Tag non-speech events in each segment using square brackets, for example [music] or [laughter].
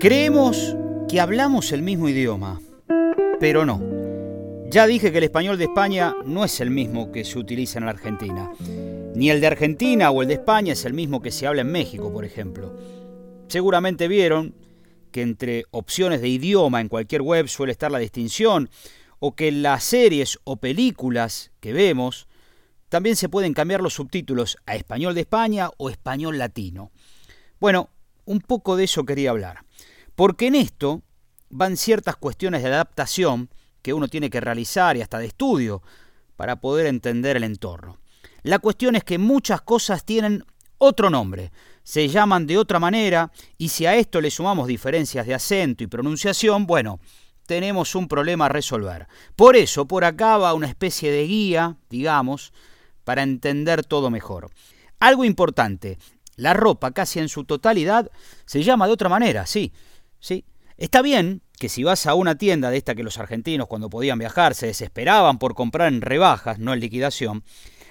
Creemos que hablamos el mismo idioma, pero no. Ya dije que el español de España no es el mismo que se utiliza en la Argentina. Ni el de Argentina o el de España es el mismo que se habla en México, por ejemplo. Seguramente vieron que entre opciones de idioma en cualquier web suele estar la distinción, o que las series o películas que vemos también se pueden cambiar los subtítulos a español de España o español latino. Bueno, un poco de eso quería hablar, porque en esto van ciertas cuestiones de adaptación que uno tiene que realizar y hasta de estudio para poder entender el entorno. La cuestión es que muchas cosas tienen otro nombre, se llaman de otra manera y si a esto le sumamos diferencias de acento y pronunciación, bueno, tenemos un problema a resolver. Por eso, por acá va una especie de guía, digamos, para entender todo mejor. Algo importante, la ropa casi en su totalidad se llama de otra manera, sí, sí. Está bien que si vas a una tienda de esta que los argentinos cuando podían viajar se desesperaban por comprar en rebajas, no en liquidación,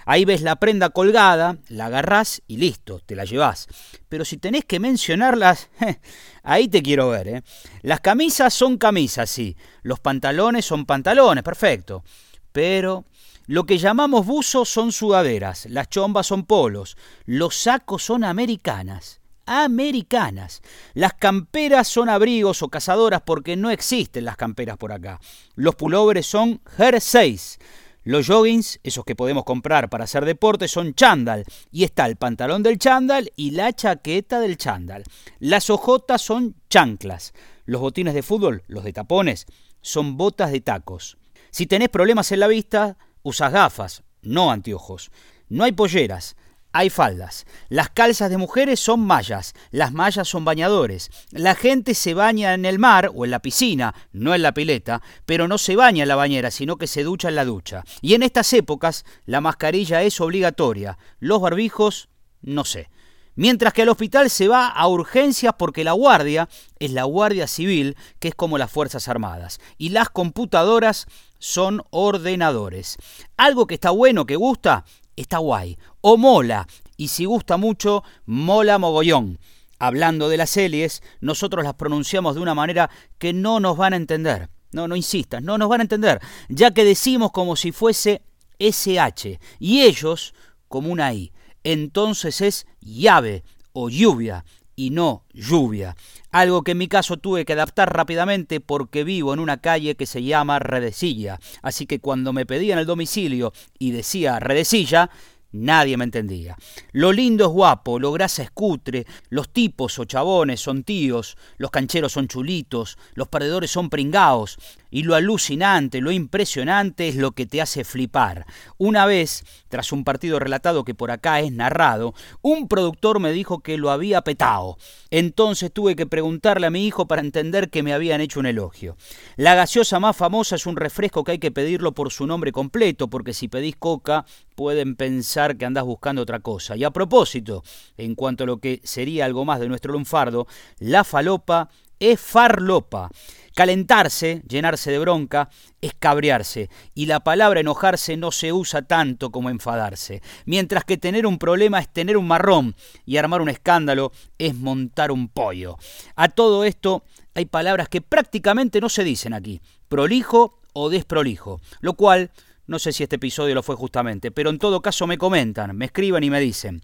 ahí ves la prenda colgada, la agarrás y listo, te la llevas. Pero si tenés que mencionarlas, [laughs] ahí te quiero ver. ¿eh? Las camisas son camisas, sí. Los pantalones son pantalones, perfecto. Pero lo que llamamos buzos son sudaderas, las chombas son polos, los sacos son americanas americanas. Las camperas son abrigos o cazadoras porque no existen las camperas por acá. Los pullovers son jerseys. Los joggings, esos que podemos comprar para hacer deporte, son chándal. Y está el pantalón del chándal y la chaqueta del chándal. Las ojotas son chanclas. Los botines de fútbol, los de tapones, son botas de tacos. Si tenés problemas en la vista, usas gafas, no anteojos. No hay polleras hay faldas. Las calzas de mujeres son mallas, las mallas son bañadores. La gente se baña en el mar o en la piscina, no en la pileta, pero no se baña en la bañera, sino que se ducha en la ducha. Y en estas épocas la mascarilla es obligatoria, los barbijos no sé. Mientras que al hospital se va a urgencias porque la guardia es la Guardia Civil, que es como las Fuerzas Armadas, y las computadoras son ordenadores. Algo que está bueno, que gusta, está guay o mola, y si gusta mucho, mola mogollón. Hablando de las series, nosotros las pronunciamos de una manera que no nos van a entender. No, no insistas, no nos van a entender, ya que decimos como si fuese SH y ellos como una I. Entonces es llave o lluvia y no lluvia. Algo que en mi caso tuve que adaptar rápidamente porque vivo en una calle que se llama Redecilla. Así que cuando me pedían el domicilio y decía Redecilla, Nadie me entendía. Lo lindo es guapo, lo grasa es cutre, los tipos o chabones son tíos, los cancheros son chulitos, los perdedores son pringaos, y lo alucinante, lo impresionante es lo que te hace flipar. Una vez, tras un partido relatado que por acá es narrado, un productor me dijo que lo había petado. Entonces tuve que preguntarle a mi hijo para entender que me habían hecho un elogio. La gaseosa más famosa es un refresco que hay que pedirlo por su nombre completo, porque si pedís coca pueden pensar que andás buscando otra cosa. Y a propósito, en cuanto a lo que sería algo más de nuestro lunfardo, la falopa es farlopa. Calentarse, llenarse de bronca, es cabrearse, y la palabra enojarse no se usa tanto como enfadarse, mientras que tener un problema es tener un marrón y armar un escándalo es montar un pollo. A todo esto hay palabras que prácticamente no se dicen aquí, prolijo o desprolijo, lo cual no sé si este episodio lo fue justamente, pero en todo caso me comentan, me escriban y me dicen.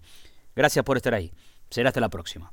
Gracias por estar ahí. Será hasta la próxima.